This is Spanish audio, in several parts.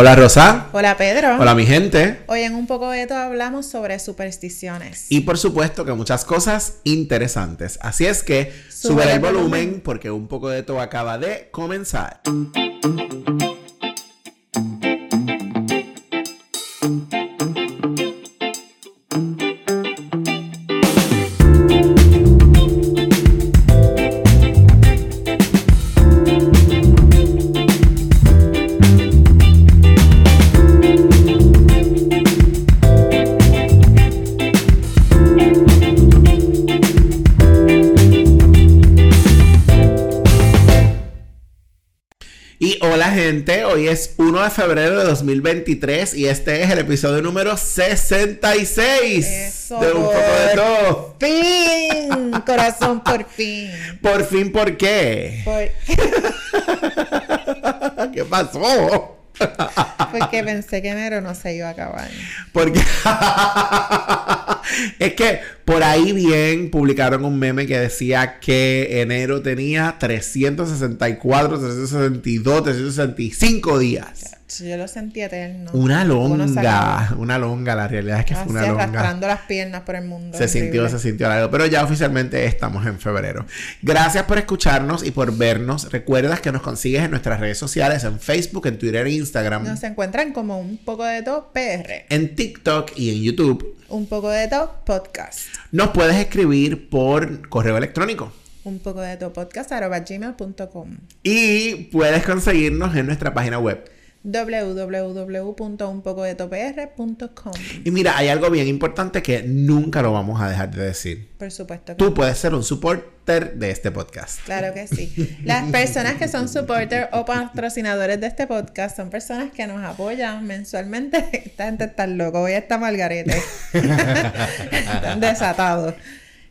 Hola Rosa. Hola Pedro. Hola mi gente. Hoy en un poco de todo hablamos sobre supersticiones. Y por supuesto que muchas cosas interesantes. Así es que sube, el volumen, volumen porque un poco de todo acaba de comenzar. 1 de febrero de 2023 y este es el episodio número 66 Eso, de Un poco de todo. Fin, corazón, por fin. Por fin, ¿por qué? ¿Qué pasó? Porque pensé que enero no se iba a acabar. Porque es que por ahí bien publicaron un meme que decía que enero tenía 364, 362, 365 días. Yo lo sentí eterno. Una longa, una longa, la realidad es que fue una longa. arrastrando las piernas por el mundo. Se sintió, se sintió largo, pero ya oficialmente estamos en febrero. Gracias por escucharnos y por vernos. Recuerdas que nos consigues en nuestras redes sociales, en Facebook, en Twitter e Instagram. Nos encuentran como un poco de todo PR. En TikTok y en YouTube. Un poco de todo podcast. Nos puedes escribir por correo electrónico un poco de todo podcast gmail.com y puedes conseguirnos en nuestra página web www.unpocodetopr.com. Y mira, hay algo bien importante que nunca lo vamos a dejar de decir. Por supuesto. Tú puedes ser un supporter de este podcast. Claro que sí. Las personas que son supporters o patrocinadores de este podcast son personas que nos apoyan mensualmente. Esta gente está loco, hoy está malgarete. Están desatados.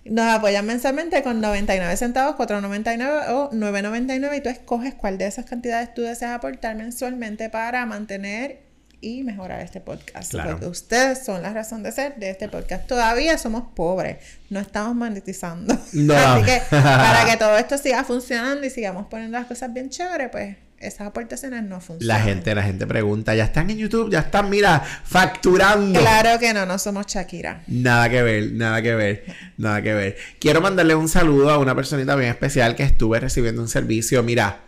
Nos apoyan mensualmente con 99 centavos, 4.99 o 9.99 y tú escoges cuál de esas cantidades tú deseas aportar mensualmente para mantener y mejorar este podcast. Porque ustedes son la razón de ser de este podcast. Todavía somos pobres, no estamos monetizando. Así que para que todo esto siga funcionando y sigamos poniendo las cosas bien chéveres, pues esas aportaciones no funcionan. La gente, la gente pregunta, ¿ya están en YouTube? ¿Ya están, mira, facturando? Claro que no, no somos Shakira. Nada que ver, nada que ver, nada que ver. Quiero mandarle un saludo a una personita bien especial que estuve recibiendo un servicio, mira,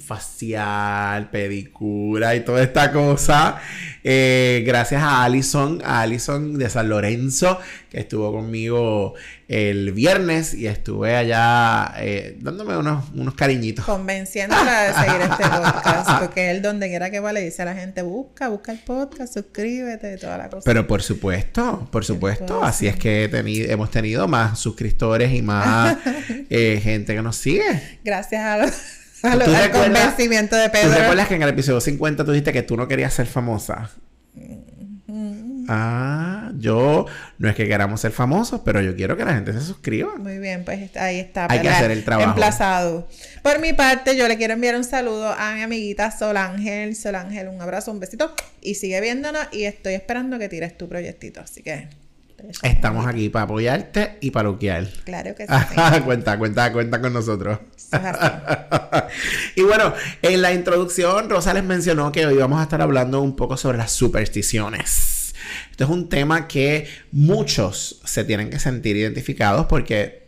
facial, pedicura y toda esta cosa. Eh, gracias a Alison, a Alison de San Lorenzo, que estuvo conmigo el viernes y estuve allá eh, dándome unos, unos cariñitos. Convenciéndola de seguir este podcast, porque él donde quiera que va le dice a la gente, busca, busca el podcast, suscríbete, toda la cosa. Pero por supuesto, por supuesto, así es que hemos tenido más suscriptores y más eh, gente que nos sigue. Gracias a los al, convencimiento de Pedro. ¿Tú recuerdas que en el episodio 50 tú dijiste que tú no querías ser famosa? Ah, yo no es que queramos ser famosos, pero yo quiero que la gente se suscriba. Muy bien, pues ahí está. Hay que hacer el trabajo. Emplazado. Por mi parte, yo le quiero enviar un saludo a mi amiguita Sol Ángel. Sol Ángel, un abrazo, un besito. Y sigue viéndonos y estoy esperando que tires tu proyectito. Así que Estamos aquí para apoyarte y para luquear. Claro que sí. cuenta, cuenta, cuenta con nosotros. y bueno, en la introducción, Rosa les mencionó que hoy vamos a estar hablando un poco sobre las supersticiones. Esto es un tema que muchos se tienen que sentir identificados porque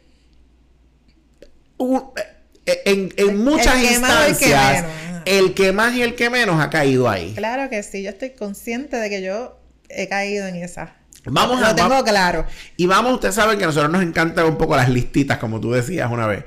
eh, en, muchas instancias el que más y el que menos ha caído ahí. Claro que sí, yo estoy consciente de que yo he caído en esa. Vamos Lo tengo claro. Y vamos, ustedes saben que a nosotros nos encantan un poco las listitas, como tú decías una vez.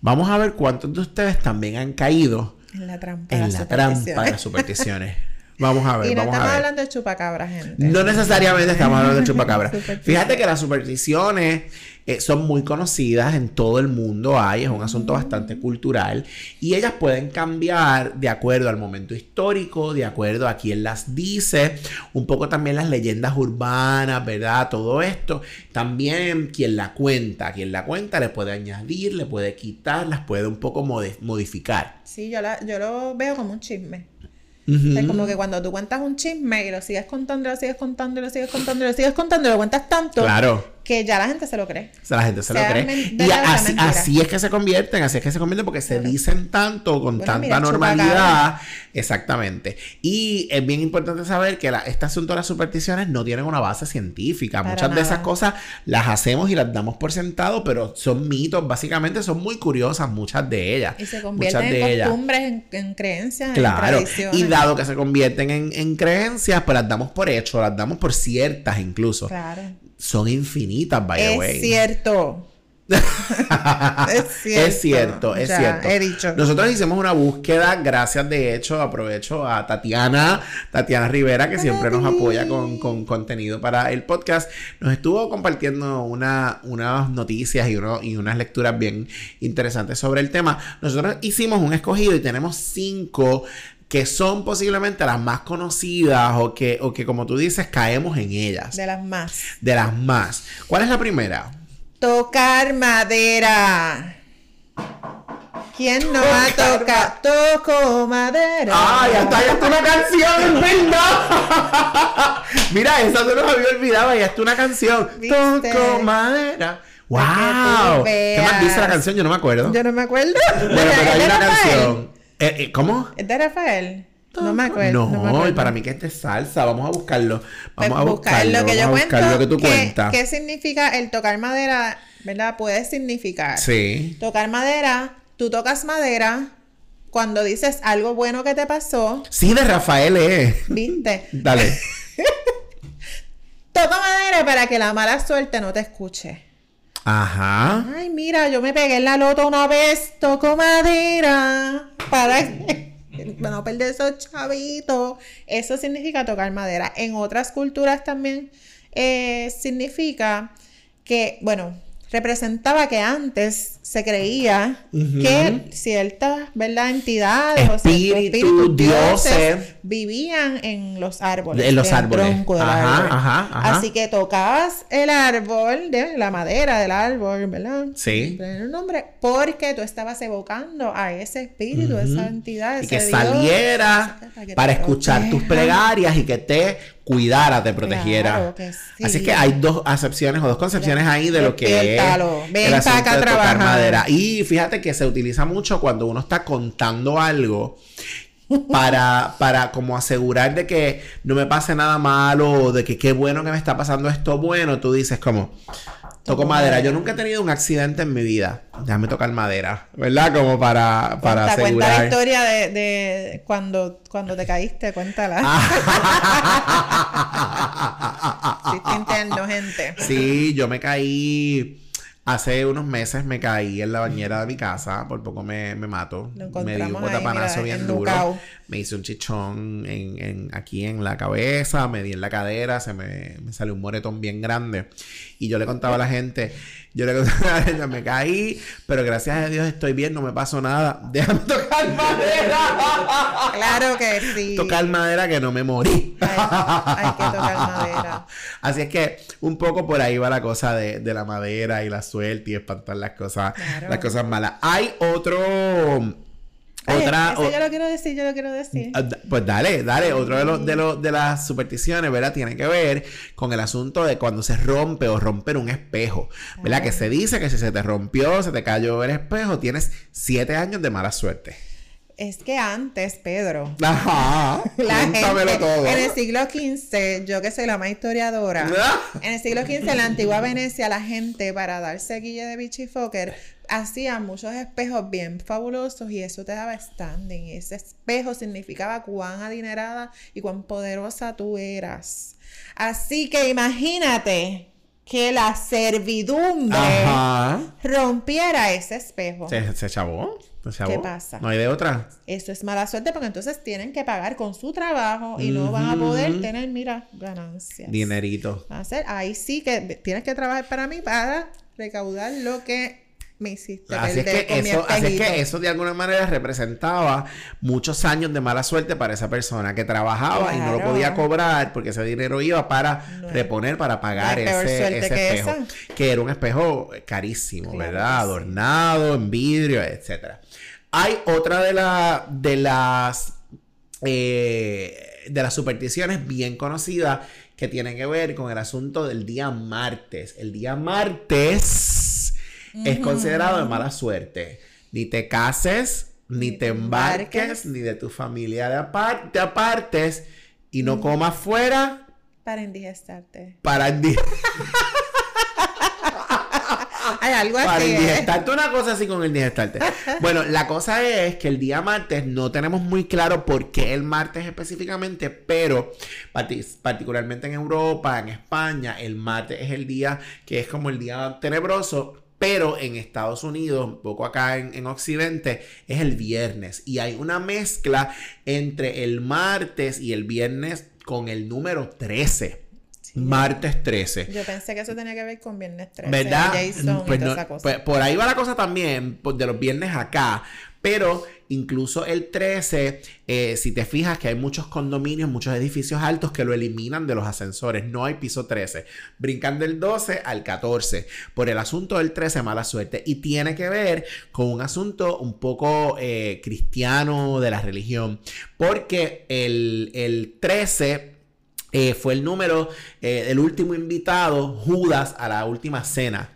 Vamos a ver cuántos de ustedes también han caído en la trampa, en la trampa de las supersticiones. Vamos a ver, y no vamos estamos a ver. hablando de chupacabras, gente. No necesariamente estamos hablando de chupacabras. Fíjate que las supersticiones eh, son muy conocidas en todo el mundo, hay, es un asunto bastante cultural y ellas pueden cambiar de acuerdo al momento histórico, de acuerdo a quién las dice, un poco también las leyendas urbanas, ¿verdad? Todo esto, también quien la cuenta, quien la cuenta le puede añadir, le puede quitar, las puede un poco modificar. Sí, yo, la, yo lo veo como un chisme. Es como que cuando tú cuentas un chisme y lo sigues contando, lo sigues contando, y lo sigues contando, y lo sigues contando, y lo cuentas tanto. Claro. Que ya la gente se lo cree. O sea, la gente se lo cree. Y así, es que se convierten, así es que se convierten porque se dicen tanto con tanta normalidad. Exactamente. Y es bien importante saber que la, este asunto de las supersticiones no tienen una base científica. Muchas de esas cosas las hacemos y las damos por sentado, pero son mitos, básicamente son muy curiosas muchas de ellas. Y se convierten en costumbres, en, creencias, claro. Y dado que se convierten en, en creencias, pues las damos por hecho, las damos por ciertas incluso. Claro son infinitas, by the way. Es cierto. es cierto. Es cierto, es cierto. He dicho. Nosotros hicimos una búsqueda, gracias de hecho, aprovecho a Tatiana, Tatiana Rivera, que siempre nos apoya con, contenido para el podcast. Nos estuvo compartiendo una, unas noticias y, uno, y unas lecturas bien interesantes sobre el tema. Nosotros hicimos un escogido y tenemos cinco que son posiblemente las más conocidas o que, o que, como tú dices, caemos en ellas. De las más. De las más. ¿Cuál es la primera? Tocar madera. ¿Quién no va a tocar? Toco madera. ¡Ah, ya está! ¡Ya está una canción! Mira, esa se nos había olvidado. Ya está una canción. Toco madera. ¡Wow! ¿Qué más dice la canción? Yo no me acuerdo. Yo no me acuerdo. Bueno, pero hay una canción. Eh, eh, ¿Cómo? ¿Es de Rafael? No me acuerdo. No, y para mí que este es salsa. Vamos a buscarlo. Vamos pues a buscarlo. Lo que yo cuento. Lo que tú cuentas. ¿Qué significa el tocar madera? ¿Verdad? Puede significar. Sí. Tocar madera. Tú tocas madera cuando dices algo bueno que te pasó. Sí, de Rafael eh. ¿Viste? Dale. Toca madera para que la mala suerte no te escuche. Ajá. Ay, mira, yo me pegué en la loto una vez, toco madera para no perder esos chavitos. Eso significa tocar madera. En otras culturas también eh, significa que, bueno, representaba que antes se creía que ciertas ¿verdad? entidades o espíritus, dioses, vivían en los árboles. En los árboles. Así que tocabas el árbol, de la madera del árbol, ¿verdad? Sí. el nombre, porque tú estabas evocando a ese espíritu, esa entidad. Y que saliera para escuchar tus plegarias y que te cuidara, te protegiera. Así que hay dos acepciones o dos concepciones ahí de lo que es el asunto de tocar madera. Y fíjate que se utiliza mucho cuando uno está contando algo para, para como asegurar de que no me pase nada malo o de que qué bueno que me está pasando esto bueno, tú dices como toco madera. Yo nunca he tenido un accidente en mi vida. Déjame tocar madera, ¿verdad? Como para, para asegurar. Cuenta la historia de, de, cuando, cuando te caíste, cuéntala. sí, gente. Sí, yo me caí Hace unos meses me caí en la bañera de mi casa, por poco me, me mato. me di un botapanazo bien duro. Me hice un chichón en, en, aquí en la cabeza, me di en la cadera, se me, me salió un moretón bien grande. Y yo le contaba a la gente, yo le contaba a la gente, me caí, pero gracias a Dios estoy bien, no me pasó nada. Déjame tocar madera. Claro que sí. Tocar madera que no me morí. Hay, que tocar madera. Así es que un poco por ahí va la cosa de, de la madera y la suerte y espantar las cosas, las cosas malas. Hay otro otra, eso yo lo quiero decir, yo lo quiero decir. Ah, pues dale, dale. Otro de los de, los, de las supersticiones, ¿verdad? Tiene que ver con el asunto de cuando se rompe o romper un espejo. ¿Verdad? Que se dice que si se te rompió, se te cayó el espejo, tienes siete años de mala suerte. Es que antes, Pedro. Ajá. La gente, todo. En el siglo XV, yo que soy la más historiadora, en el siglo XV, en la antigua Venecia, la gente, para darse guille de bichifoker, hacía muchos espejos bien fabulosos y eso te daba standing. Ese espejo significaba cuán adinerada y cuán poderosa tú eras. Así que imagínate que la servidumbre rompiera ese espejo. ¿Se, se chavó? ¿Qué pasa? No hay de otra. Eso es mala suerte porque entonces tienen que pagar con su trabajo y no van a poder tener, mira, ganancias. Dinerito. Hacer, ahí sí que tienes que trabajar para mí para recaudar lo que me hiciste así es que eso, así es que eso de alguna manera representaba muchos años de mala suerte para esa persona que trabajaba y no lo podía cobrar porque ese dinero iba para reponer, para pagar ese, espejo. Que era un espejo carísimo, ¿verdad? Adornado, en vidrio, etcétera. Hay otra de, la, de las... Eh, de las supersticiones bien conocida que tiene que ver con el asunto del día martes. El día martes es considerado de mala suerte. Ni te cases, ni, te embarques, ni de tu familia de aparte, apartes y no comas fuera. Para indigestarte. Para indigestarte. Hay algo así. Para ¿eh? indigestarte, una cosa así con el indigestarte. Bueno, la cosa es que el día martes no tenemos muy claro por qué el martes específicamente, pero parti- particularmente en Europa, en España, el martes es el día que es como el día tenebroso. Pero en Estados Unidos, un poco acá en, en Occidente, es el viernes. Y hay una mezcla entre el martes y el viernes con el número 13. Martes 13. Yo pensé que eso tenía que ver con Viernes 13. ¿Verdad? Jason Pues y toda no, esa cosa. pues por ahí va la cosa también, por- de los viernes acá. Pero incluso el 13, eh, si te fijas que hay muchos condominios, muchos edificios altos que lo eliminan de los ascensores. No hay piso 13. Brincan del 12 al 14. Por el asunto del 13, mala suerte. Y tiene que ver con un asunto un poco eh, cristiano de la religión. Porque el, el 13 eh, fue el número del último invitado, Judas, a la última cena.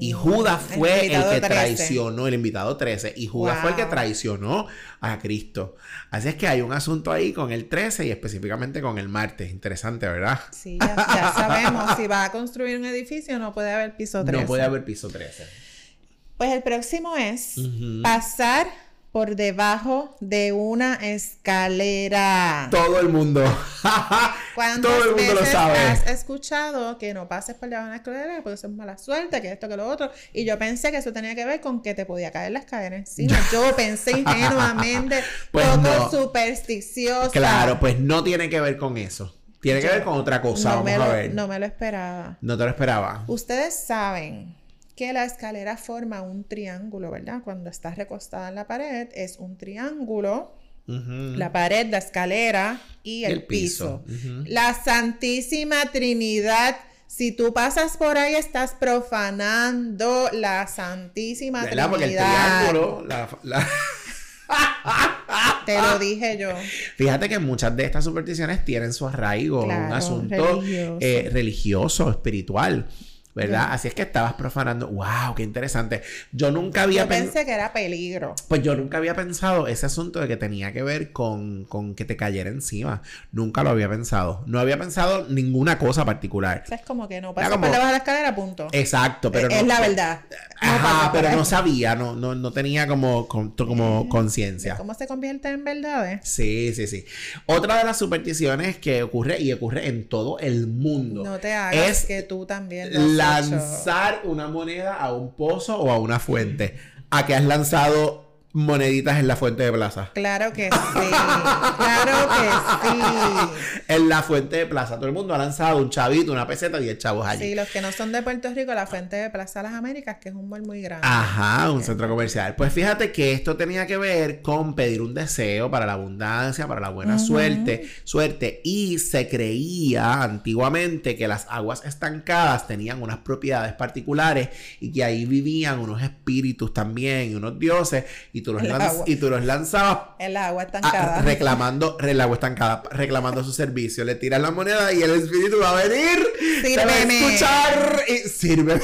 Y Judas el fue el, que 13. traicionó, el invitado 13. Y Judas fue el que traicionó a Cristo. Así es que hay un asunto ahí con el 13 y específicamente con el martes. Interesante, ¿verdad? Sí, ya, ya sabemos. si va a construir un edificio, no puede haber piso 13. No puede haber piso 13. Pues el próximo es pasar por debajo de una escalera. Todo el mundo. ¿Cuántas Todo el mundo lo veces sabe. has escuchado que no pases por debajo de una escalera porque eso es mala suerte, que esto, que lo otro? Y yo pensé que eso tenía que ver con que te podía caer la escalera encima. Yo pensé ingenuamente, Pues poco no. supersticiosa. Claro, pues no tiene que ver con eso. Tiene que ver con otra cosa. no Vamos a lo- ver. No me lo esperaba. No te lo esperaba. Ustedes saben que la escalera forma un triángulo, ¿verdad? Cuando estás recostada en la pared, es un triángulo. La pared, la escalera y el, El piso. piso. La Santísima Trinidad. Si tú pasas por ahí, estás profanando la Santísima ¿Verdad? Porque el Trinidad. triángulo. la- la- Te lo dije yo. Fíjate que muchas de estas supersticiones tienen su arraigo en un Claro, asunto religioso. eh, religioso, espiritual. ¿Verdad? Así es que estabas profanando. ¡Wow! ¡Qué interesante! Yo nunca había Yo pensé que era peligro. Pues yo nunca había pensado ese asunto de que tenía que ver con, con que te cayera encima. Nunca lo había pensado. No había pensado ninguna cosa particular. O sea, es como que no pasas como- de la escalera, punto. Exacto, pero es no. la verdad. No Ajá, pero ahí. no sabía, no, no, no tenía como, como conciencia. ¿Cómo se convierte en verdades? Sí, sí, sí. Otra de las supersticiones que ocurre y ocurre en todo el mundo No te hagas es que tú también. Lanzar una moneda a un pozo o a una fuente. ¿A que has lanzado moneditas en la fuente de plaza? Claro que sí. Claro que sí. En la fuente de plaza. Todo el mundo ha lanzado un chavito, una peseta y 10 chavos allí. Sí, los que no son de Puerto Rico, la fuente de Plaza Las Américas, que es un mall muy grande. Ajá, un centro comercial. Pues fíjate que esto tenía que ver con pedir un deseo para la abundancia, para la buena suerte, suerte. Y se creía antiguamente que las aguas estancadas tenían unas propiedades particulares y que ahí vivían unos espíritus también y unos dioses y tú los, El lanz- agua. y tú los lanzabas El agua estancada. reclamando el agua estancada, reclamando su servicio. Le tiras la moneda y el espíritu va a venir. Te va a Sírveme. escuchar y sirve.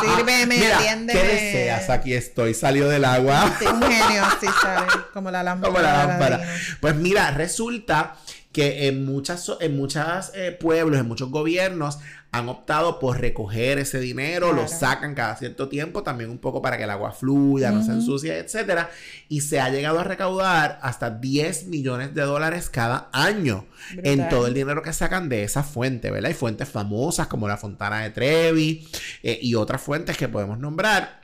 Sírveme, Mira. ¿Qué deseas? Aquí estoy, salió del agua. Sí, un genio, sí, ¿sabes? Como la lámpara. Como la lámpara. Pues mira, resulta que en muchas en muchos pueblos, en muchos gobiernos han optado por recoger ese dinero, lo sacan cada cierto tiempo, también un poco para que el agua fluya, no se ensucie, etcétera, y se ha llegado a recaudar hasta 10 millones de dólares cada año en todo el dinero que sacan de esa fuente, ¿verdad? Hay fuentes famosas como la Fontana de Trevi eh, y otras fuentes que podemos nombrar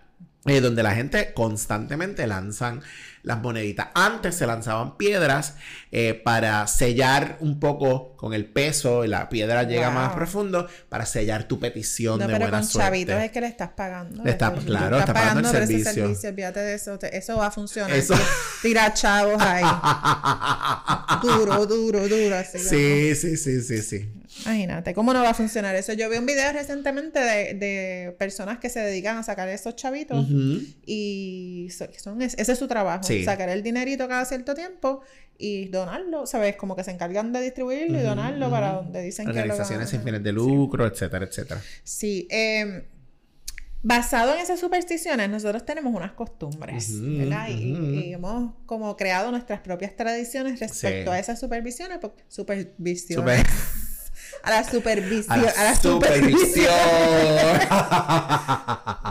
eh, donde la gente constantemente lanzan las moneditas. Antes se lanzaban piedras eh, para sellar un poco con el peso y la piedra llega Wow. más profundo para sellar tu petición No, de pero buena con suerte. chavitos es que le estás pagando. Le está- claro, estás está pagando el ese servicio. Olvídate de eso. te- eso va a funcionar. Eso- Tira chavos ahí. duro, duro, duro. Así sí, sí, sí, sí, sí. Imagínate, ¿cómo no va a funcionar eso? Yo vi un video recientemente de, de personas que se dedican a sacar esos chavitos y so- son, ese es su trabajo. Sí, sacar el dinerito cada cierto tiempo y donarlo, ¿sabes? Como que se encargan de distribuirlo y donarlo para donde dicen que lo Organizaciones sin fines de lucro, etcétera, etcétera. Sí, eh, basado en esas supersticiones, nosotros tenemos unas costumbres, ¿verdad? Y, hemos como creado nuestras propias tradiciones respecto Sí. a esas supervisiones, po- supervisiones, Super- a la supervisión, a a la la supervisión.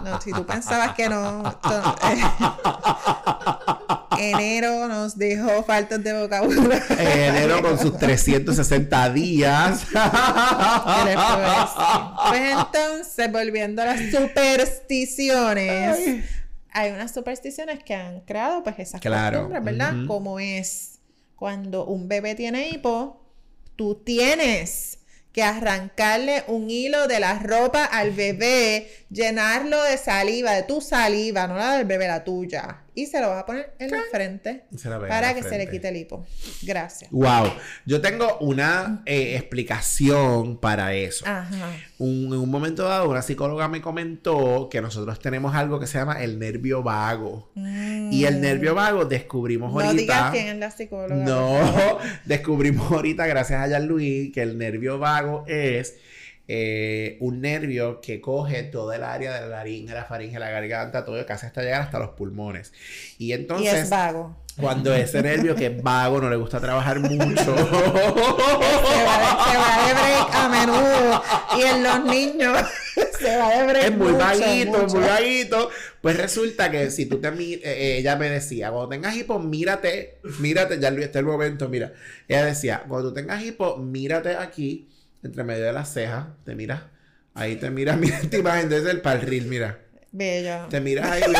No, si tú pensabas que no. eh, enero nos dejó faltas de vocabulario. Enero con sus 360 días. Pues, pues entonces, volviendo a las supersticiones, hay unas supersticiones que han creado pues esas Claro. costumbres, ¿verdad? Como es cuando un bebé tiene hipo, tú tienes que arrancarle un hilo de la ropa al bebé, llenarlo de saliva, de tu saliva, no la del bebé, la tuya. Y se lo vas a poner en la frente Se la para la que se le quite el hipo. Gracias. Wow, yo tengo una eh, explicación para eso. Ajá. Un- en un momento dado, una psicóloga me comentó que nosotros tenemos algo que se llama el nervio vago. Y el nervio vago descubrimos Mm. No ahorita. digas quién es la psicóloga. No, descubrimos ahorita, gracias a Jean-Louis, que el nervio vago es eh, un nervio que coge toda el área de la laringe, la faringe, la garganta, todo, casi hasta llegar hasta los pulmones. Y Y entonces, es vago. cuando ese nervio que es vago, no le gusta trabajar mucho. Se va, de, se va de break a menudo. Y en los niños se va de break. es muy mucho, vaguito, mucho. muy vaguito. Pues resulta que si tú te mi- eh, eh, ella me decía, cuando tengas hipo, mírate, mírate, ya está el momento, mira. Ella decía, cuando tú tengas hipo, mírate aquí, entre medio de las cejas, te miras, ahí te miras, mira esta imagen desde el palril, mira. Bello. Te miras ahí,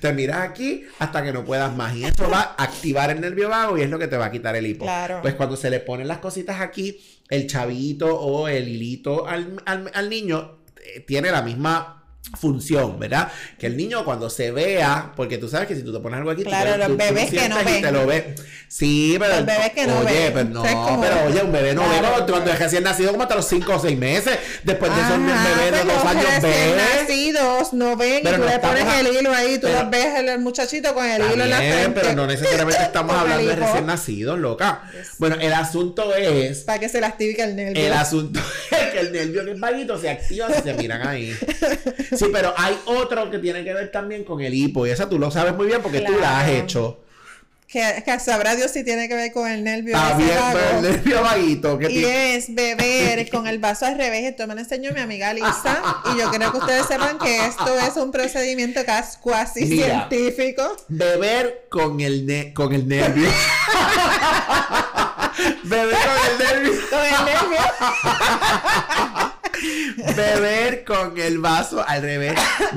te miras aquí hasta que no puedas más. Y eso va a activar el nervio vago y es lo que te va a quitar el hipo. Claro. Pues cuando se le ponen las cositas aquí, el chavito o el hilito al, al- al niño eh, tiene la misma función, ¿verdad? Que el niño cuando se vea, porque tú sabes que si tú te pones algo aquí, Claro, los tú- tú bebés que no ven. te lo ve. Sí, pero Los bebés que no oye, ven. pero no, pero oye, un bebé no ve Claro. cuando, cuando es recién nacido como hasta los 5 o 6 meses. Después de eso Ajá, bebé de pues dos los años recién ve. nacidos no ven Pero y tú no le pones a- el hilo ahí, tú pero- los ves el, el muchachito con el hilo en la frente. pero no necesariamente estamos hablando de recién nacidos, loca. Bueno, el asunto es Para que se le active el nervio. el asunto es que el nervio que es vaguito se activa si se miran ahí. Sí, pero hay otro que tiene que ver también con el hipo. Y esa tú lo sabes muy bien porque tú la has hecho. que, que sabrá Dios si tiene que ver con el nervio. Está bien, el nervio vaguito. Que Y tiene- es beber con el vaso al revés. Esto me lo enseñó mi amiga Lisa. Y yo creo que ustedes sepan que esto es un procedimiento casi, Mira. científico. Beber con el, ne- con el nervio. Beber con el nervio. Con el nervio. Beber con el vaso al revés.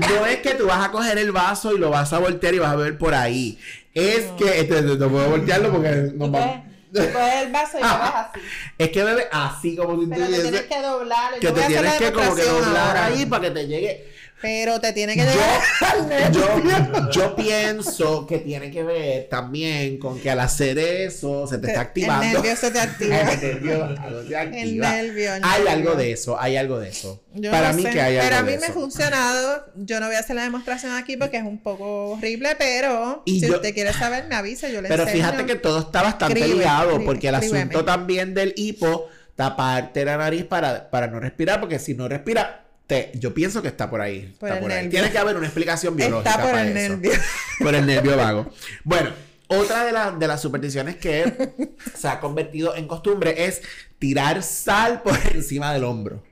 No es que tú vas a coger el vaso y lo vas a voltear y vas a beber por ahí. Es que este, no puedo voltearlo porque Tú vamos- coges- el vaso y lo ves así. Es que bebe así como si Pero te tienes que doblar. que te tienes que como que doblar ahí para que te llegue. Pero te tiene que llegar Yo, yo, yo pienso que tiene que ver también con que al hacer eso se te está activando. El nervio se te activa. El nervio se activa. nervio, el hay nervio. algo de eso, hay algo de eso. Yo Para no mí sé, que hay algo Pero a mí de me ha funcionado. Yo no voy a hacer la demostración aquí porque es un poco horrible, pero Y si yo- usted quiere saber, me avisa, yo le Pero enseño. fíjate que todo está bastante Escribe, ligado, escribe, porque el escríbeme. asunto también del hipo, taparte la nariz para, para no respirar, porque si no respira, te, yo pienso que está por ahí. Por está el por ahí. nervio. Tiene que haber una explicación biológica. Está por para el eso. nervio. Por el nervio vago. Bueno, otra de, la- de las supersticiones que se ha convertido en costumbre es tirar sal por encima del hombro.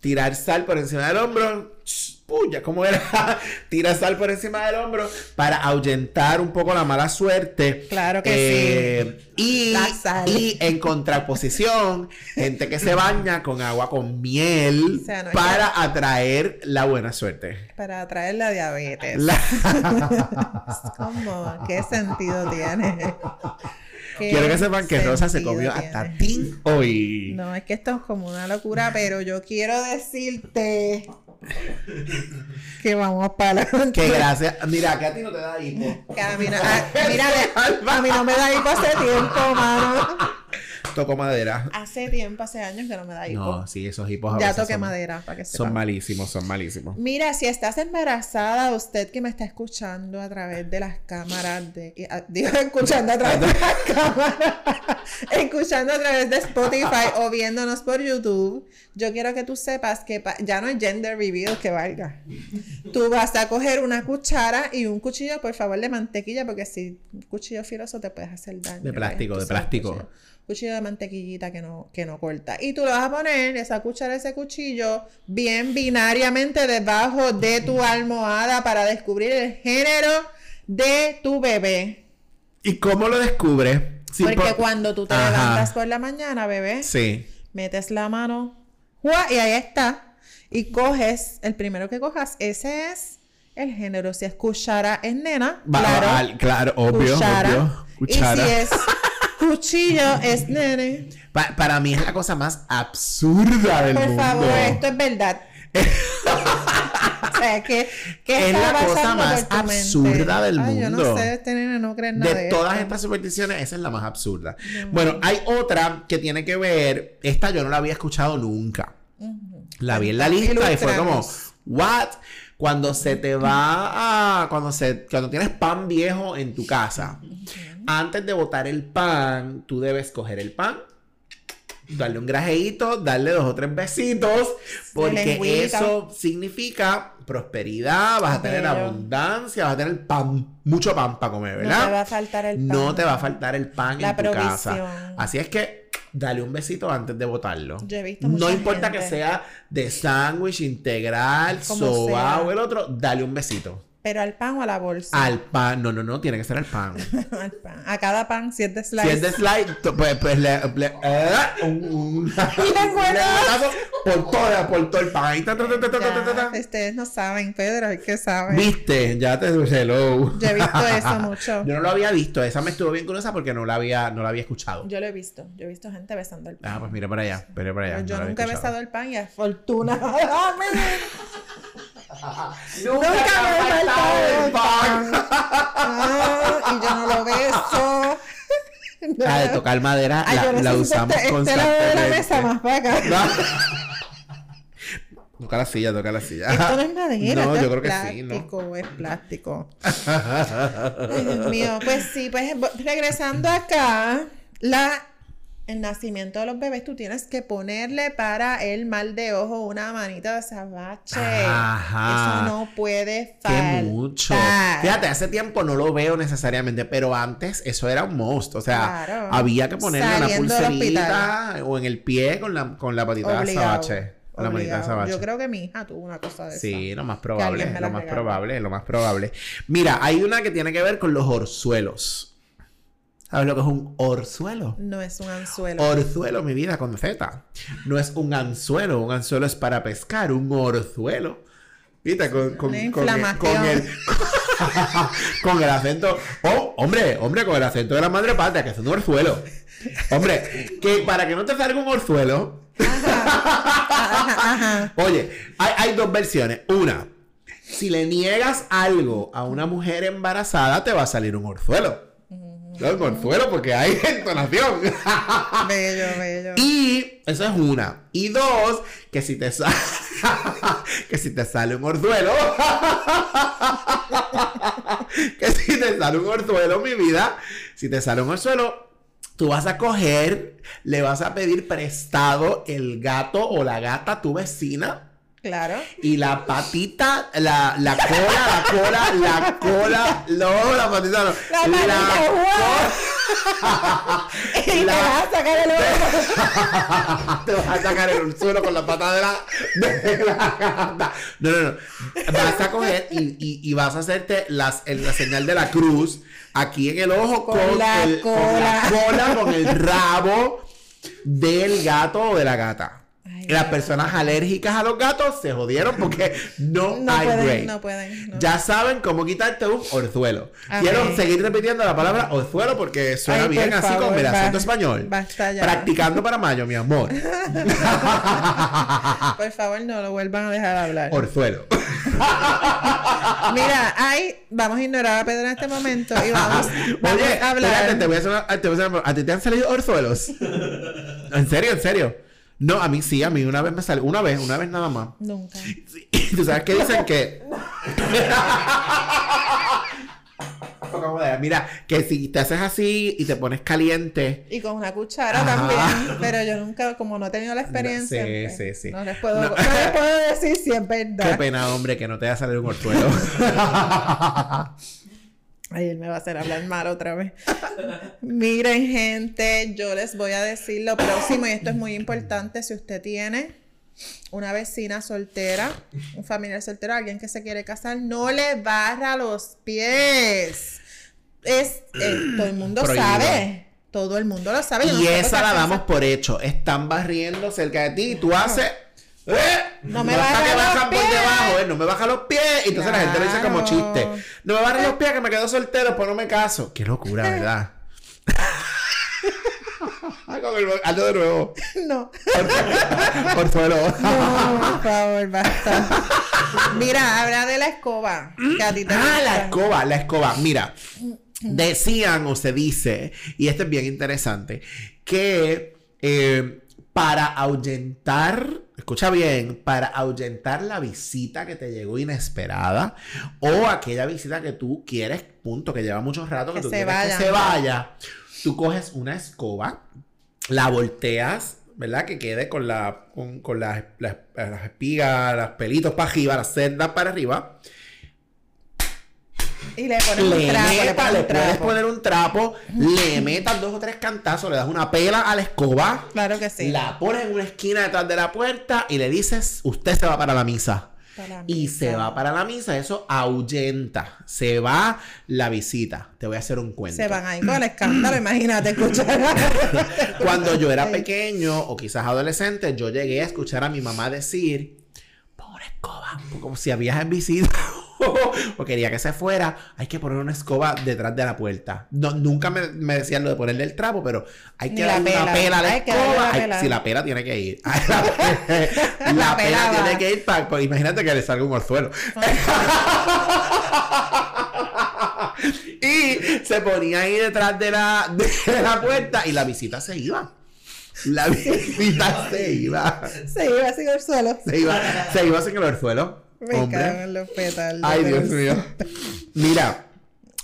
Tirar sal por encima del hombro. Puya, ¿cómo era? Tira sal por encima del hombro para ahuyentar un poco la mala suerte. Claro que sí. Y, La sal. y en contraposición, gente que se baña con agua con miel O sea, no es para atraer la buena suerte. Para traer la diabetes. La- ¿Cómo? ¿Qué sentido tiene? ¿Qué Quiero que sepan que Rosa se comió tiene? hasta tin hoy. No, es que esto es como una locura, pero yo quiero decirte que vamos para adelante. Que gracias. Mira, que a ti no te da hipo. Que a mí no, a- mira, a mí no me da hipo hace tiempo, mano. toco madera. Hace tiempo, hace años que no me da hipo. No, sí, esos hipos a ya veces toqué son- madera, para que sepa. Son malísimos, son malísimos. Mira, si estás embarazada, usted que me está escuchando a través de las cámaras de... ah, Digo, escuchando a través de las cámaras. escuchando a través de Spotify o viéndonos por YouTube, yo quiero que tú sepas que ya no hay gender que valga. Tú vas a coger una cuchara y un cuchillo, por favor, de mantequilla, porque si un cuchillo filoso te puedes hacer daño. De plástico, de plástico. cuchillo. Cuchillo de mantequillita que no, que no corta. Y tú lo vas a poner, esa cuchara, ese cuchillo, bien binariamente debajo de tu almohada para descubrir el género de tu bebé. ¿Y cómo lo descubres? Sí, Porque por- cuando tú te Ajá. levantas por la mañana, bebé, Sí. metes la mano, y ahí está. Y coges, el primero que cojas, ese es el género. Si es cuchara, es nena. Va- claro. al- claro, obvio, cuchara. obvio. Cuchara. Y si es cuchillo, es nene. Pa- para mí es la cosa más absurda del Por mundo. favor, esto es verdad. o sea, ¿qué, qué Es la cosa más por absurda del Ay, yo mundo. no sé, este nene no cree nada De de, todas esto. estas supersticiones, esa es la más absurda. Bueno, hay otra que tiene que ver. Esta yo no la había escuchado nunca. La vi en la lista y fue como. ¿what? Cuando se te va a. Cuando, se, cuando tienes pan viejo en tu casa, antes de botar el pan, tú debes coger el pan. Darle un grajeíto, darle dos o tres besitos, porque eso significa prosperidad, vas a tener abundancia, vas a tener pan, mucho pan para comer, No ¿verdad? te va a faltar el pan. No te va a faltar el pan La en tu provisión. casa. Así es que dale un besito antes de botarlo. Yo he visto No importa que sea de sándwich, integral, Como soba sea. o el otro, dale un besito. Pero al pan o a la bolsa. Al pan, no, no, no, tiene que ser al pan. Al pan. A cada pan, si es de slice. Si es de slide, to- pues, pues le, le- eh, un, un, lengüetazo por todo, por todo el pan. Ta, ta, ta, Ya, ustedes no saben, Pedro, que saben. Viste, ya te hello. Yo he visto eso mucho. Yo no lo había visto, esa me estuvo bien curiosa porque no la había, no la había escuchado. Yo lo he visto. Yo he visto gente besando el pan. Ah, pues mira para allá, mira para allá. Pero yo no nunca he besado el pan y afortunadamente Nunca me ha faltado el pan. Ah, y yo no lo beso. Ah, de tocar madera Ay, la, yo la usamos este, este lado de la mesa constantemente. más para acá. Toca la silla, toca la silla. Esto no es madera, No, esto yo es creo que sí, ¿no? plástico, es plástico. Dios mío, pues sí, pues regresando acá, la el nacimiento de los bebés, tú tienes que ponerle para el mal de ojo una manita de sabache. Ajá. Eso no puede Qué faltar. mucho. Fíjate, hace tiempo no lo veo necesariamente, pero antes eso era un most. O sea, Claro. había que ponerle una pulserita o en el pie con la, con la patita de azabache. Con la manita de azabache. Yo creo que mi hija tuvo una cosa de Sí, esa. lo más probable, lo más probable, lo más probable. Mira, hay una que tiene que ver con los orzuelos. ¿Sabes lo que es un orzuelo? No es un anzuelo. Orzuelo, mi vida, con Z. No es un anzuelo. Un anzuelo es para pescar. Un orzuelo. ¿Viste? Con, con, el, con el, con el acento. Oh, hombre, hombre, con el acento de la madre patria, que es un orzuelo. Hombre, que para que no te salga un orzuelo. Oye, hay, hay dos versiones. Una, si le niegas algo a una mujer embarazada, te va a salir un orzuelo. No, un orzuelo porque hay entonación. Bello, bello. Y eso es una. Y dos, que si te sale que si te sale un orzuelo, que si te sale un orzuelo, mi vida, si te sale un orzuelo, tú vas a coger, le vas a pedir prestado el gato o la gata a tu vecina. Claro. Y la patita, la, la cola, la cola, la cola, no, la patita no. La patita, Y te La- vas a sacar el ojo. te vas a sacar el suelo con la pata de la, de la gata. No, no, no. Vas a coger y, y, y vas a hacerte las, el- la señal de la cruz aquí en el ojo Con con, la el, con la cola. cola, con el rabo del gato o de la gata. Ay, Las personas alérgicas a los gatos se jodieron porque no, No hay pueden, break. no pueden. no. Ya saben cómo quitarte un orzuelo. Quiero seguir repitiendo la palabra orzuelo porque suena Ay, bien por así favor, con el acento español. basta ya. Practicando para mayo, mi amor. Por favor, no lo vuelvan a dejar hablar. orzuelo. Mira, ay, vamos a ignorar a Pedro en este momento y vamos, vamos Oye, a hablar. espérate, te voy a hacer una- te voy a hacer una- ¿A ti te han salido orzuelos? ¿En serio? ¿En serio? No, a mí sí, a mí una vez me salió. Una vez, una vez nada más. Nunca. Sí, ¿Tú sabes qué dicen que? Mira, que si te haces así y te pones caliente. Y con una cuchara Ajá. también. Pero yo nunca, como no he tenido la experiencia. Sí, pues, sí, sí. No les puedo, No. no. les puedo decir si es Qué verdad. pena, hombre, que no te haya salido un orzuelo. Ay, él me va a hacer hablar mal otra vez. Miren, gente, yo les voy a decir lo próximo, y esto es muy importante. Si usted tiene una vecina soltera, un familiar soltero, alguien que se quiere casar, no le barra los pies. Es, eh, todo el mundo Prohibido. sabe. Todo el mundo lo sabe. Yo y esa la damos por hecho. Están barriendo cerca de ti y tú haces. ¡Eh! No me para que los bajan por pies. debajo, ¿eh? No me baja los pies. Y entonces la gente lo dice como chiste. No me barra los pies que me quedo soltero, pues no me caso. Qué locura, ¿verdad? Con el- Hazlo de nuevo. No. Por suelo. No, por favor, basta. Mira, habla de la escoba. Que a ti te Ah, la escoba, la escoba. Mira, decían o se dice, y esto es bien interesante, que eh, para ahuyentar, escucha bien, para ahuyentar la visita que te llegó inesperada o aquella visita que tú quieres, punto, que lleva mucho rato, que, Que tú se quieres vaya. que se vaya, tú coges una escoba, la volteas. ¿Verdad? Que quede con la con, con las, las, las espigas, los pelitos para arriba, las cerdas para arriba. Y le pones un le trapo, le pones le un puedes trapo. poner un trapo, le metas dos o tres cantazos, le das una pela a la escoba, Claro que sí. la pones en una esquina detrás de la puerta y le dices, usted se va para la misa. Para Y misa. se va para la misa, eso ahuyenta, se va la visita. Te voy a hacer un cuento. Se van ahí con el escándalo, imagínate escuchar. Cuando yo era pequeño o quizás adolescente, yo llegué a escuchar a mi mamá decir, una escoba, como si habías en visita o quería que se fuera, hay que poner una escoba detrás de la puerta. No, nunca me, me decían lo de ponerle el trapo, pero hay que la darle una pela. a la Hay escoba. la Ay, pela. si la pela tiene que ir. Ay, la, la La pela tiene que ir para... imagínate que le salga un orzuelo. y se ponía ahí detrás de la, de la puerta y la visita se iba. La visita se iba. Se iba así al suelo. Se iba, se iba sin el orzuelo. Me cago Hombre. en los pétalos. Ay, Dios mío. Mira,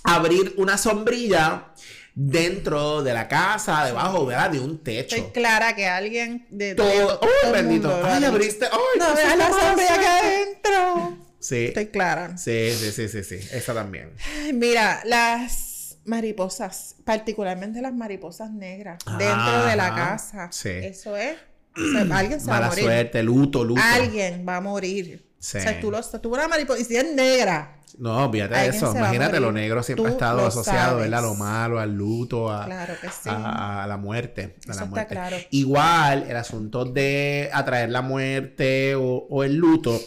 abrir una sombrilla dentro de la casa, debajo, ¿verdad? De un techo. Estoy clara que alguien de Todo. de- ¡Oh, todo bendito! mundo ¡Ay, abriste! ¡Ay, No veas la sombrilla hermosa! adentro. Sí. Estoy clara. Sí, sí, sí, sí, sí. Esa también. Mira, las mariposas, particularmente las mariposas negras, dentro de la casa. sí. Eso es. se- alguien se va a Mala morir. suerte, luto, luto. Alguien va a morir. Sí. O sea, tú lo tú una mariposa y si es negra. No, olvídate de eso. Imagínate, lo negro siempre ha estado asociado, sabes. ¿verdad? A lo malo, al luto, a, Claro que sí. a, a la muerte. A Eso la está muerte. claro. Igual, el asunto de atraer la muerte o, o el luto,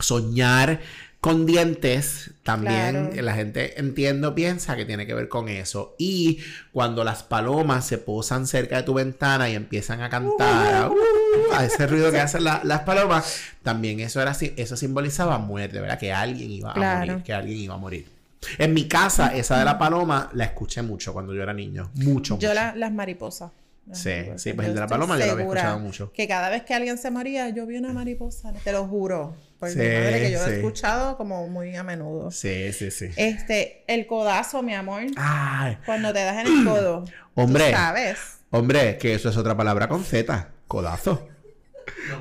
soñar con dientes, también Claro. la gente entiendo, piensa que tiene que ver con eso. Y cuando las palomas se posan cerca de tu ventana y empiezan a cantar, uh, a ese ruido que hacen la- las palomas, también eso era así, eso simbolizaba muerte, ¿verdad? Que alguien iba a morir, que alguien iba a morir. En mi casa, esa de la paloma la escuché mucho cuando yo era niño. Mucho, Yo mucho. la- las mariposas. Las Sí, mariposas. sí, pues el de la paloma yo lo había escuchado mucho. Que cada vez que alguien se moría, yo vi una mariposa. Te lo juro. Por Sí, mi madre, que yo lo he escuchado como muy a menudo. Sí, sí, sí. Este, el codazo, mi amor. Ay, Cuando te das en el codo. Hombre. Tú sabes. hombre, que eso es otra palabra con Z. Codazo.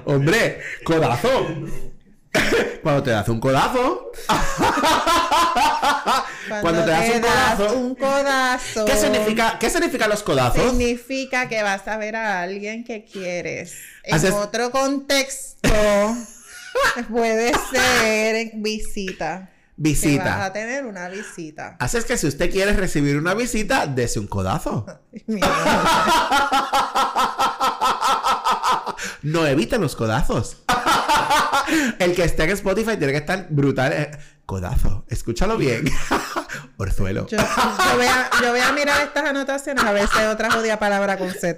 Hombre, codazo. Cuando te das un codazo. Cuando te das un codazo. un codazo. ¿Qué significa, ¿Qué significan los codazos? Significa que vas a ver a alguien que quieres. En Haces- otro contexto, puede ser en visita. Que vas Visita. a tener una visita. Así es que si usted quiere recibir una visita, dese un codazo. No eviten los codazos. El que esté en Spotify tiene que estar brutal. eh, Codazo. Escúchalo bien. Orzuelo. Yo, yo voy a, yo voy a mirar estas anotaciones a ver si hay otra jodida palabra con Z.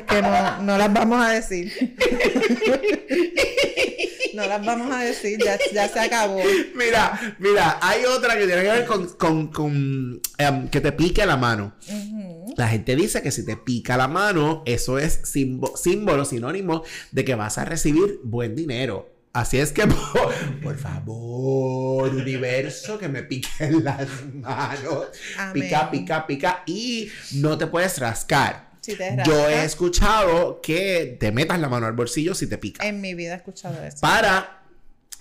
Porque no, no las vamos a decir. No las vamos a decir, ya, ya se acabó. Mira, mira, hay otra que tiene que ver con, con, con, em, que te pique la mano. La gente dice que si te pica la mano, eso es símbo- símbolo, sinónimo de que vas a recibir buen dinero. Así es que, por, por favor, universo, que me piquen las manos. Amén. Pica, pica, pica. Y no te puedes rascar. Si te Yo he escuchado que te metas la mano al bolsillo si te pica En mi vida he escuchado eso. para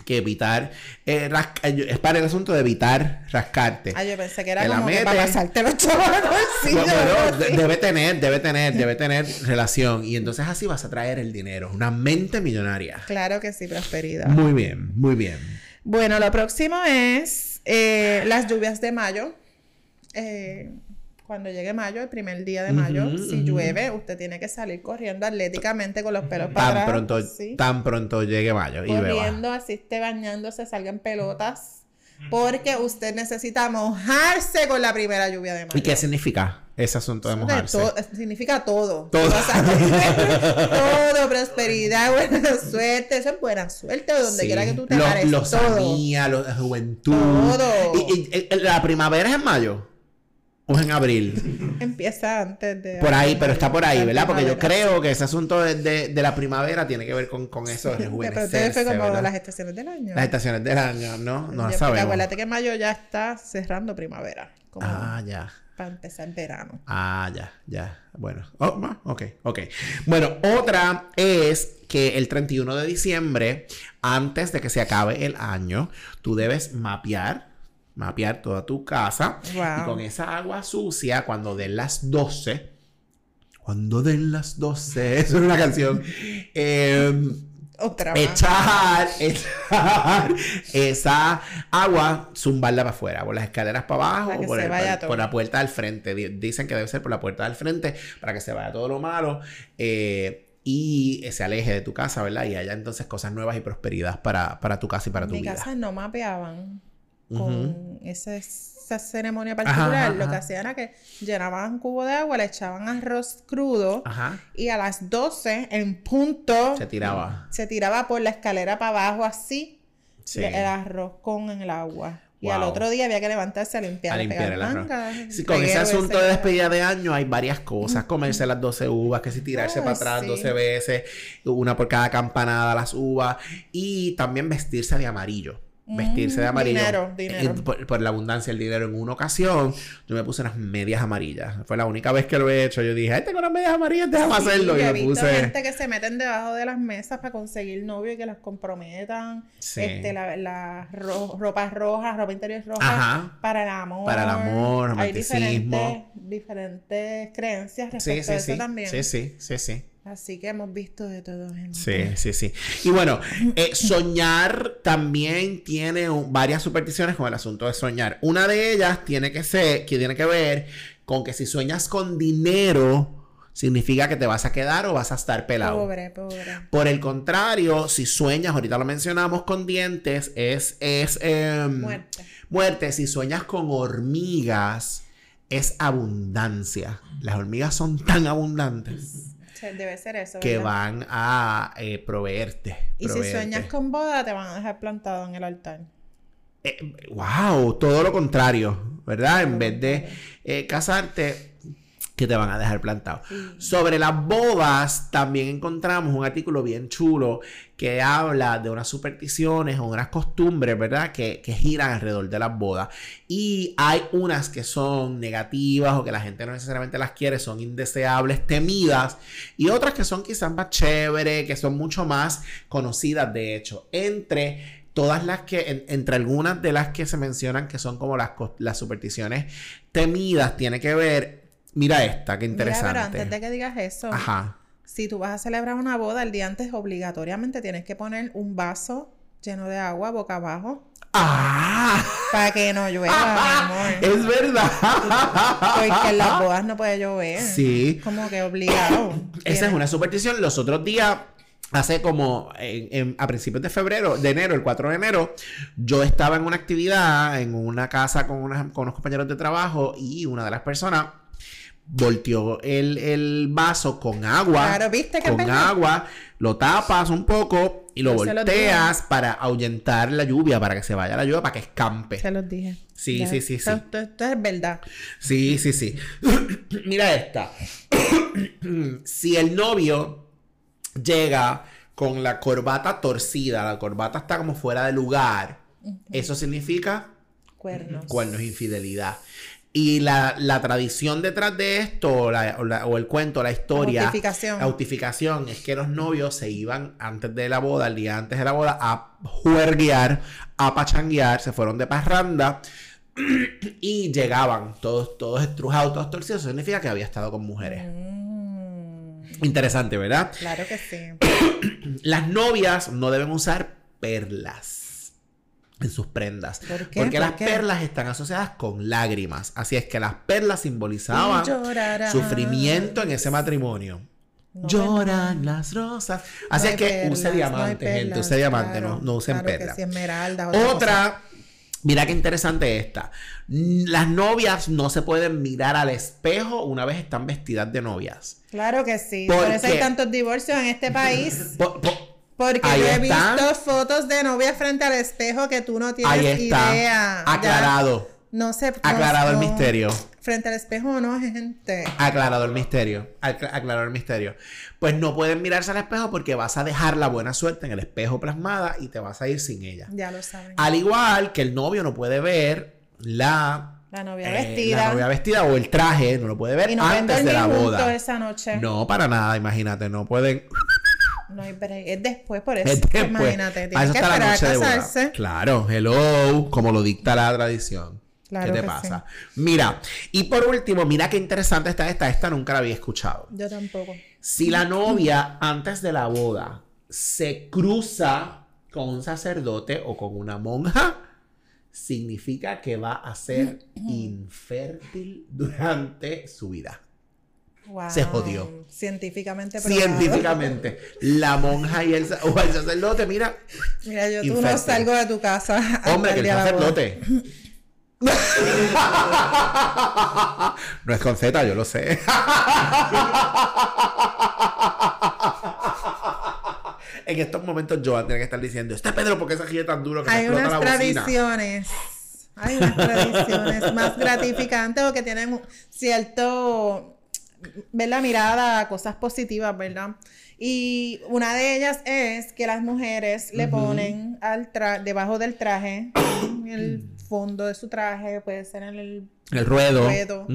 que evitar eh, rasca- es para el asunto de evitar rascarte. Ah, yo pensé que era Te la que para pasarte los chavos al bolsillo. Bueno, algo bueno, de- debe tener, debe tener, debe tener relación. Y entonces así vas a traer el dinero. Una mente millonaria. Claro que sí, prosperidad. Muy bien, muy bien. Bueno, lo próximo es eh, las lluvias de mayo. Eh, cuando llegue mayo, el primer día de mayo, si llueve, usted tiene que salir corriendo atléticamente con los pelos para atrás. pronto, sí. tan pronto llegue mayo y corriendo, así esté bañándose, salga en pelotas. Porque usted necesita mojarse con la primera lluvia de mayo. ¿Y qué significa ese asunto de mojarse? to- significa todo. Todo. O sea, todo, prosperidad, buena suerte. Eso es buena suerte donde Sí. quiera que tú te pares. los todo. los de juventud. Todo. Y, y- y- la primavera es en mayo o en abril. Empieza antes de. Por ahí, pero está por ahí, ¿verdad? Porque yo creo que ese asunto de, de- de la primavera tiene que ver con, con eso de rejuvenecerse, fue como ¿verdad? las estaciones del año. Las estaciones del año, ¿no? No las sabemos. Acuérdate que mayo ya está cerrando primavera. Como Ah, ya. para empezar el verano. Ah, ya, ya. Bueno, oh, ah, ok, ok. Bueno, otra es que el 31 de diciembre, antes de que se acabe el año, tú debes mapear, mapear toda tu casa. Y con esa agua sucia, cuando den las 12, cuando den las 12, eso es una canción, eh, Otra echar, echar esa agua, zumbarla para afuera, por las escaleras para abajo, Para o por, el- por- por la puerta del frente. Di- Dicen que debe ser por la puerta del frente para que se vaya todo lo malo eh, y se aleje de tu casa, ¿verdad? Y haya entonces cosas nuevas y prosperidad para, para tu casa y para tu mi vida. casa no mapeaban Con ese- esa ceremonia particular. ajá, Lo que hacían era que llenaban un cubo de agua, le echaban arroz crudo Ajá, y a las 12 en punto se tiraba. se tiraba por la escalera para abajo así Sí. el arroz con el agua. Y al otro día había que levantarse a limpiar, A limpiar el arroz. Sí, con ese asunto de despedida de año hay varias cosas. Comerse las 12 uvas, que si tirarse para atrás sí. 12 veces, una por cada campanada las uvas. Y también vestirse de amarillo. Vestirse de Mm, amarillo. dinero, dinero. Eh, Por, por la abundancia del dinero. En una ocasión, yo me puse unas medias amarillas. Fue la única vez que lo he hecho. Yo dije, ay, tengo unas medias amarillas, déjame Sí, hacerlo. Y he visto puse. gente que se meten debajo de las mesas para conseguir novio y que las comprometan. Sí. Este, la, la ro- ropa roja, ropa interior roja. Ajá. Para el amor. Para el amor, Hay romanticismo. diferentes, diferentes creencias respecto Sí, a eso sí. también. Sí, sí, sí, sí. Así que hemos visto de todo. gente. Sí, sí, sí. Y bueno, eh, soñar también tiene un- varias supersticiones con el asunto de soñar. Una de ellas tiene que ser, que tiene que ver con que si sueñas con dinero, significa que te vas a quedar o vas a estar pelado. Pobre, pobre. Por el contrario, si sueñas, ahorita lo mencionamos con dientes, es, es em, Muerte. muerte. Si sueñas con hormigas, es abundancia. Las hormigas son tan abundantes Debe ser eso. que ¿verdad? van a eh, proveerte. Y si sueñas con boda, te van a dejar plantado en el altar. Eh, wow, todo lo contrario, ¿verdad? En vez de eh, casarte, que te van a dejar plantado. Sobre las bodas, también encontramos un artículo bien chulo que habla de unas supersticiones o unas costumbres, ¿verdad? Que, que giran alrededor de las bodas. Y hay unas que son negativas o que la gente no necesariamente las quiere, son indeseables, temidas. Y otras que son quizás más chéveres, que son mucho más conocidas, de hecho. Entre todas las que, en- entre algunas de las que se mencionan que son como las, las supersticiones temidas, tiene que ver, mira esta, qué Mira, interesante. pero antes de que digas eso, Ajá. si tú vas a celebrar una boda, el día antes obligatoriamente tienes que poner un vaso lleno de agua boca abajo Ah. Para que no llueva, mi amor. Es verdad. Porque en las bodas no puede llover. Sí. Como que obligado. Esa es una superstición. Los otros días, hace como en- en- a principios de febrero, de enero, el 4 de enero, yo estaba en una actividad en una casa con, con unos compañeros de trabajo y una de las personas volteó el, el vaso con agua. Claro, ¿viste que Con agua, lo tapas un poco y lo Yo volteas para ahuyentar la lluvia, para que se vaya la lluvia, para que escampe. Se los dije. Sí, Ya. sí, sí, sí. Esto, esto- esto es verdad. Sí, sí, sí. Mira esta. si el novio llega con la corbata torcida, la corbata está como fuera de lugar, eso significa Cuernos. cuernos, infidelidad. Y la, la tradición detrás de esto, o, la- o la- o el cuento, la historia, justificación. la justificación es que los novios se iban antes de la boda, el día antes de la boda, a juerguear, a pachanguear, se fueron de parranda y llegaban todos, todos estrujados, todos torcidos. Eso significa que había estado con mujeres. Mm, Interesante, ¿verdad? claro que sí. Las novias no deben usar perlas en sus prendas. ¿Por qué? Porque ¿Por las qué? perlas están asociadas con lágrimas. Así es que las perlas simbolizaban sufrimiento en ese matrimonio. No, Lloran las rosas. Así No es que perlas, use no diamante, gente. perlas, Use diamante, claro, no, no usen claro perlas. otra mira qué interesante esta. Las novias no se pueden mirar al espejo una vez están vestidas de novias. Claro que sí. ¿Por Por eso hay tantos divorcios en este país. Po- po- Porque Ahí yo he está. visto fotos de novias frente al espejo que tú no tienes ahí está. idea. Ya, Aclarado. No sé. Aclarado el misterio. Frente al espejo no, gente. Aclarado el misterio. Acla- aclarado el misterio. Pues no pueden mirarse al espejo porque vas a dejar la buena suerte en el espejo plasmada y te vas a ir sin ella. Ya lo saben. Al igual que el novio no puede ver la, La novia eh, vestida. la novia vestida o el traje, no lo puede ver y no antes de la boda. esa noche. No, para nada, imagínate, no pueden. No hay break. Es después, por eso. Es después. Imagínate, Para tienes que esperar a casarse. Claro, hello, como lo dicta la tradición. Claro ¿Qué te pasa? Mira, y por último, mira qué interesante está esta. Esta nunca la había escuchado. Yo tampoco. Si la novia antes de la boda se cruza con un sacerdote o con una monja, significa que va a ser infértil durante su vida. Wow. Se jodió. Científicamente probado. Científicamente, la monja y el, o el sacerdote, mira, Mira, yo tú no salgo de tu casa. hombre, que el sacerdote. no es con Z, yo lo sé. en estos momentos Joan tiene que estar diciendo, este Pedro, ¿por qué se gira tan duro que Hay unas la bocina? tradiciones. Hay unas tradiciones más gratificantes o que tienen un cierto, ¿verdad? Mirada a cosas positivas, ¿verdad? Y una de ellas es que las mujeres le ponen al tra- debajo del traje, en el fondo de su traje, puede ser en el El ruedo.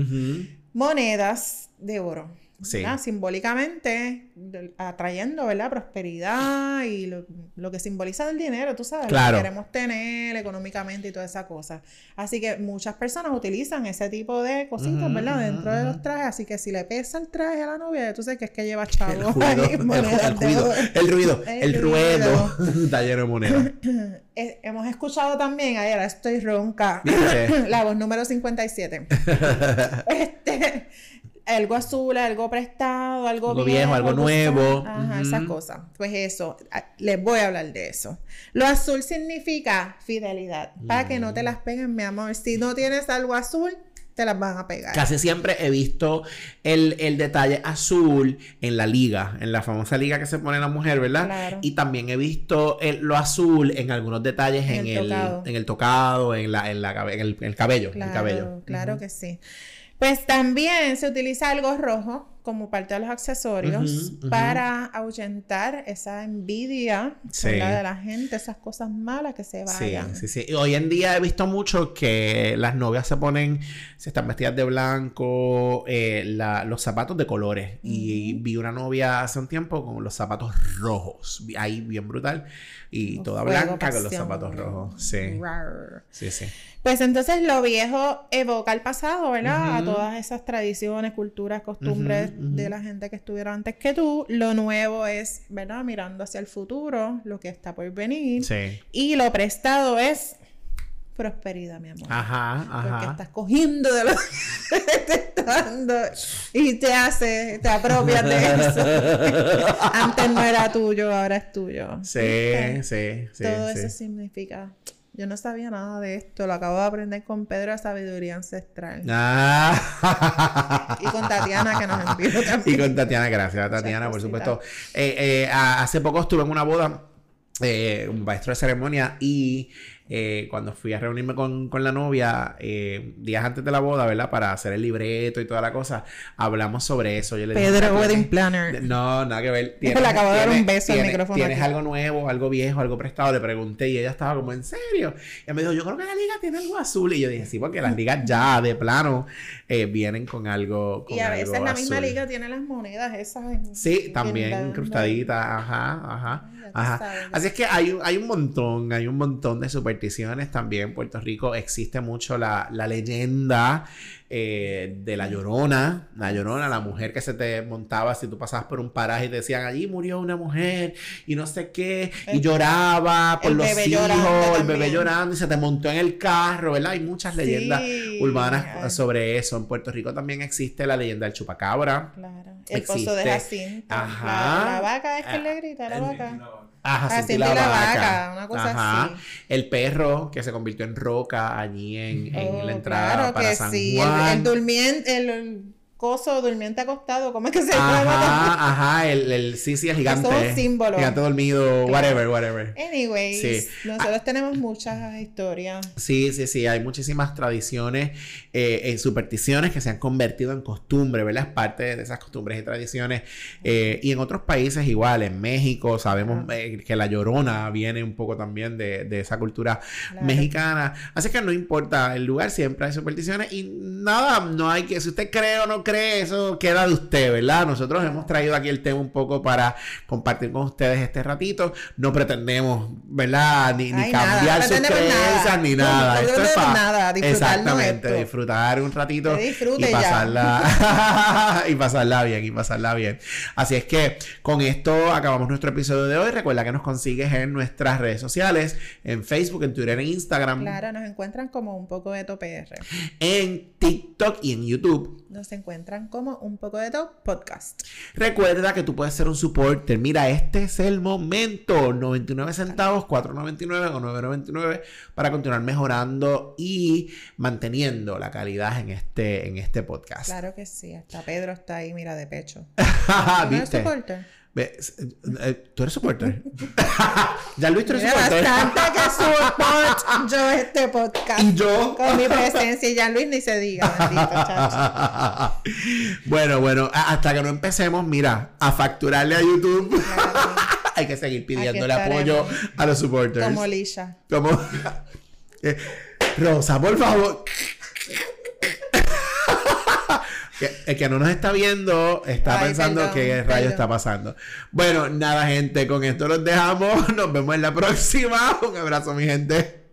Monedas de oro. Sí. Simbólicamente atrayendo, ¿verdad? Prosperidad y lo, lo que simboliza el dinero, tú sabes, Claro. lo que queremos tener económicamente y toda esa cosa. Así que muchas personas utilizan ese tipo de cositas, ¿verdad? ujú, Dentro de los trajes. Así que si le pesa el traje a la novia, tú sabes que es que lleva chavo. El ruido, ahí, el, ruido, el ruido, El el ruedo. Está lleno de monedas. Eh, hemos escuchado también, ahora estoy ronca, la voz número 57. este, algo azul, algo prestado, algo, Algo viejo, algo nuevo. Ajá, esas cosas. Pues eso, les voy a hablar de eso. Lo azul significa fidelidad. Para que no Mm. te las peguen, mi amor. Si no tienes algo azul, te las van a pegar. Casi siempre he visto el, el detalle azul en la liga, en la famosa liga que se pone la mujer, ¿verdad? Claro. Y también he visto el- lo azul en algunos detalles En en, el el, tocado. en el tocado, en, la, en, la en el, cabello. en el Claro, cabello. claro que sí. Pues también se utiliza algo rojo como parte de los accesorios para ahuyentar esa envidia de la gente, esas cosas malas que se vayan. sí, sí. Y hoy en día he visto mucho que las novias se ponen, se están vestidas de blanco, eh, la- los zapatos de colores. Y vi una novia hace un tiempo con los zapatos rojos. Ahí bien brutal. Y toda Fuego, blanca con los zapatos rojos. Sí. Rar. Sí, sí. Pues entonces lo viejo evoca el pasado, ¿verdad? A todas esas tradiciones, culturas, costumbres De la gente que estuvieron antes que tú. Lo nuevo es, ¿verdad? Mirando hacia el futuro, lo que está por venir. Sí. Y lo prestado es prosperidad, mi amor. Ajá, ajá. Porque estás cogiendo de lo que te está dando y te hace, te apropias de eso. Antes no era tuyo, ahora es tuyo. Sí, sí, sí. Todo sí. eso significa. Yo no sabía nada de esto, lo acabo de aprender con Pedro de Sabiduría Ancestral. Ah. Y con Tatiana que nos envió Y también. con Tatiana, gracias a Tatiana, por supuesto. Eh, eh, hace poco estuve en una boda, eh, un maestro de ceremonia, y eh, cuando fui a reunirme con, con la novia, eh, días antes de la boda, ¿verdad? Para hacer el libreto y toda la cosa, hablamos sobre eso. Yo le dije, Pedro "Tatiana, Wedding Planner. No, nada que ver. Le acabo de dar un tienes- beso al tienes- micrófono ¿Tienes aquí. algo nuevo, algo viejo, algo prestado? Le pregunté y ella estaba como, ¿en serio? Y ella me dijo, yo creo que la liga tiene algo azul. Y yo dije, sí, porque las ligas ya de plano eh, vienen con algo. Con Y a veces la misma azul. liga tiene las monedas esas. en- Sí, también incrustaditas, ajá, ajá, Ya tú ajá. sabes. Así es que hay, un- hay un montón, hay un montón de supersticiones también en Puerto Rico. Existe mucho la, la leyenda eh, de la llorona, la llorona, la mujer que se te montaba si tú pasabas por un paraje y te decían, allí murió una mujer y no sé qué, y lloraba por los hijos, el bebé llorando y se te montó en el carro, ¿verdad? Hay muchas leyendas urbanas Ay. sobre eso. En Puerto Rico también existe la leyenda del chupacabra. Claro. El pozo de Existe. Jacinto. Ajá. La, la vaca es que Ah, le grita la vaca. Ajá, Jacinto y la vaca, una cosa así. El perro que se convirtió en roca allí en, en Oh, la entrada claro para que San sí. El, el durmiente, el, el coso durmiente acostado, ¿cómo es que se llama? Ajá, ajá, el, el sí, sí, el gigante. Eso es un símbolo. Gigante dormido, whatever, whatever. Anyways, Sí. nosotros tenemos muchas historias. Sí, sí, sí, hay muchísimas tradiciones eh, eh, supersticiones que se han convertido en costumbre, ¿verdad? Es parte de esas costumbres y tradiciones. Eh, y en otros países igual, en México sabemos eh, que la llorona viene un poco también de, de esa cultura Claro. mexicana. Así que no importa el lugar, siempre hay supersticiones y nada, no hay que, si usted cree o no cree, eso queda de usted, ¿verdad? Nosotros hemos traído aquí el tema un poco para compartir con ustedes este ratito. No pretendemos, ¿verdad? Ni, ni Ay, nada, cambiar no sus nada. creencias ni No, nada. no Esto es pretendemos pa- nada, Exactamente, esto. disfrutar un ratito y pasarla y pasarla bien y pasarla bien. Así es que con esto acabamos nuestro episodio de hoy. Recuerda que nos consigues en nuestras redes sociales, en Facebook, en Twitter, en Instagram, Claro, nos encuentran como un poco de PR. en TikTok y en YouTube. Nos encuentran como un poco de top podcast. Recuerda que tú puedes ser un supporter. Mira, este es el momento. 99 centavos, 4.99 o 9.99 para continuar mejorando y manteniendo la calidad en este, en este podcast. Claro que sí, hasta Pedro está ahí, mira, de pecho. ¿Tú no eh, ¿Tú eres supporter? ya Luis, tú eres supporter. bastante que support yo este podcast. Y yo. Con mi presencia y ya Luis ni se diga, bendito, chacho. bueno, bueno, hasta que no empecemos, mira, a facturarle a YouTube. Claro, Hay que seguir pidiéndole apoyo a los supporters. como Lisha. Como- Eh, Rosa, por favor. Que- El que no nos está viendo está Ay, pensando perdón, qué rayo está pasando. Bueno, nada, gente, con esto los dejamos. Nos vemos en la próxima. Un abrazo, mi gente.